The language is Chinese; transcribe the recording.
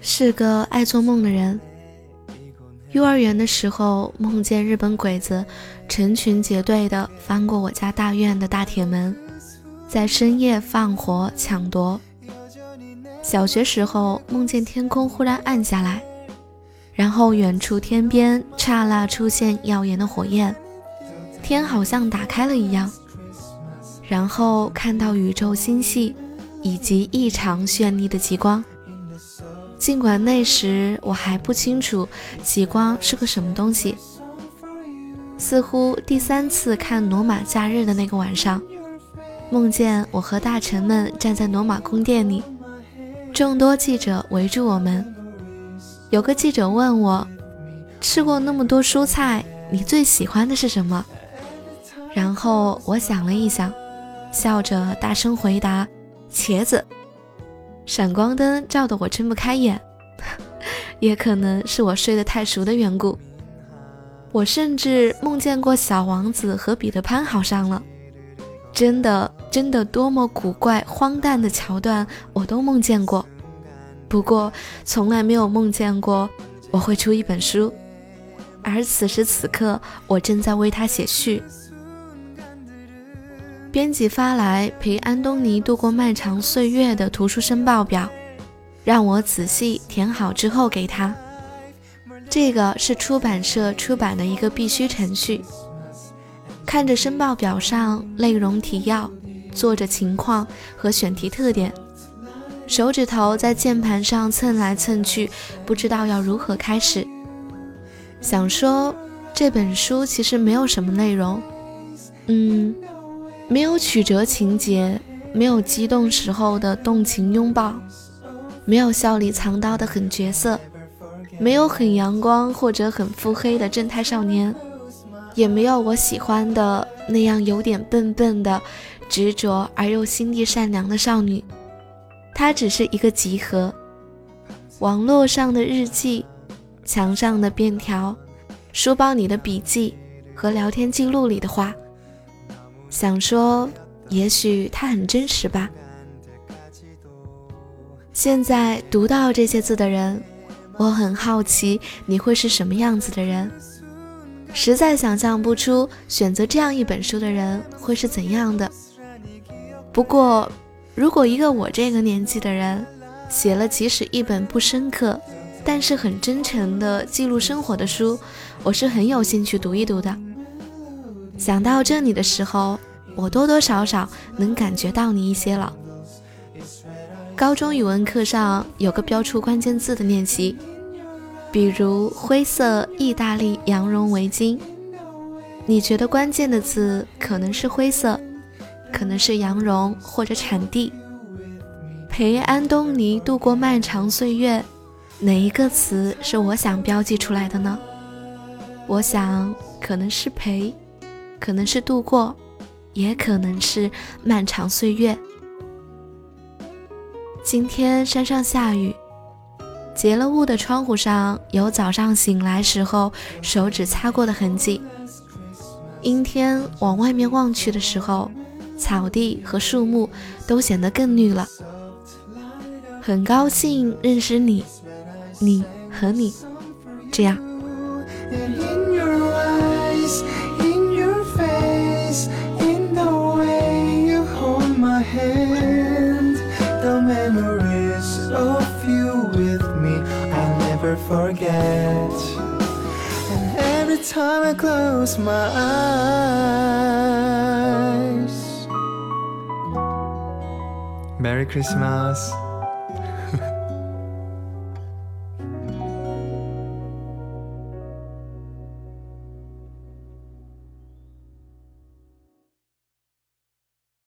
是个爱做梦的人。幼儿园的时候梦见日本鬼子成群结队的翻过我家大院的大铁门在深夜放火抢夺。小学时候梦见天空忽然暗下来然后远处天边刹那出现耀眼的火焰，天好像打开了一样。然后看到宇宙星系以及异常绚丽的极光。尽管那时我还不清楚极光是个什么东西，似乎第三次看《罗马假日》的那个晚上，梦见我和大臣们站在罗马宫殿里，众多记者围住我们。有个记者问我：“吃过那么多蔬菜，你最喜欢的是什么？”然后我想了一想，笑着大声回答：“茄子。”闪光灯照得我睁不开眼，也可能是我睡得太熟的缘故。我甚至梦见过小王子和彼得潘好上了，真的，真的多么古怪荒诞的桥段我都梦见过。不过从来没有梦见过我会出一本书，而此时此刻我正在为他写序。编辑发来陪安东尼度过漫长岁月的图书申报表，让我仔细填好之后给他。这个是出版社出版的一个必须程序。看着申报表上内容提要、作者情况和选题特点，手指头在键盘上蹭来蹭去，不知道要如何开始。想说这本书其实没有什么内容，嗯。没有曲折情节，没有激动时候的动情拥抱，没有笑里藏刀的狠角色，没有很阳光或者很腹黑的正太少年，也没有我喜欢的那样有点笨笨的、执着而又心地善良的少女。它只是一个集合，网络上的日记，墙上的便条，书包里的笔记和聊天记录里的话。想说，也许它很真实吧。现在读到这些字的人，我很好奇你会是什么样子的人。实在想象不出选择这样一本书的人会是怎样的。不过，如果一个我这个年纪的人写了即使一本不深刻，但是很真诚的记录生活的书，我是很有兴趣读一读的。想到这里的时候，我多多少少能感觉到你一些了。高中语文课上有个标出关键字的练习，比如灰色意大利羊绒围巾。你觉得关键的字可能是灰色，可能是羊绒或者产地。陪安东尼度过漫长岁月，哪一个词是我想标记出来的呢？我想可能是陪。可能是度过，也可能是漫长岁月。今天山上下雨，结了雾的窗户上有早上醒来时候手指擦过的痕迹。阴天往外面望去的时候，草地和树木都显得更绿了。很高兴认识你，你和你，这样。forget. And every time I close my eyes, Merry Christmas.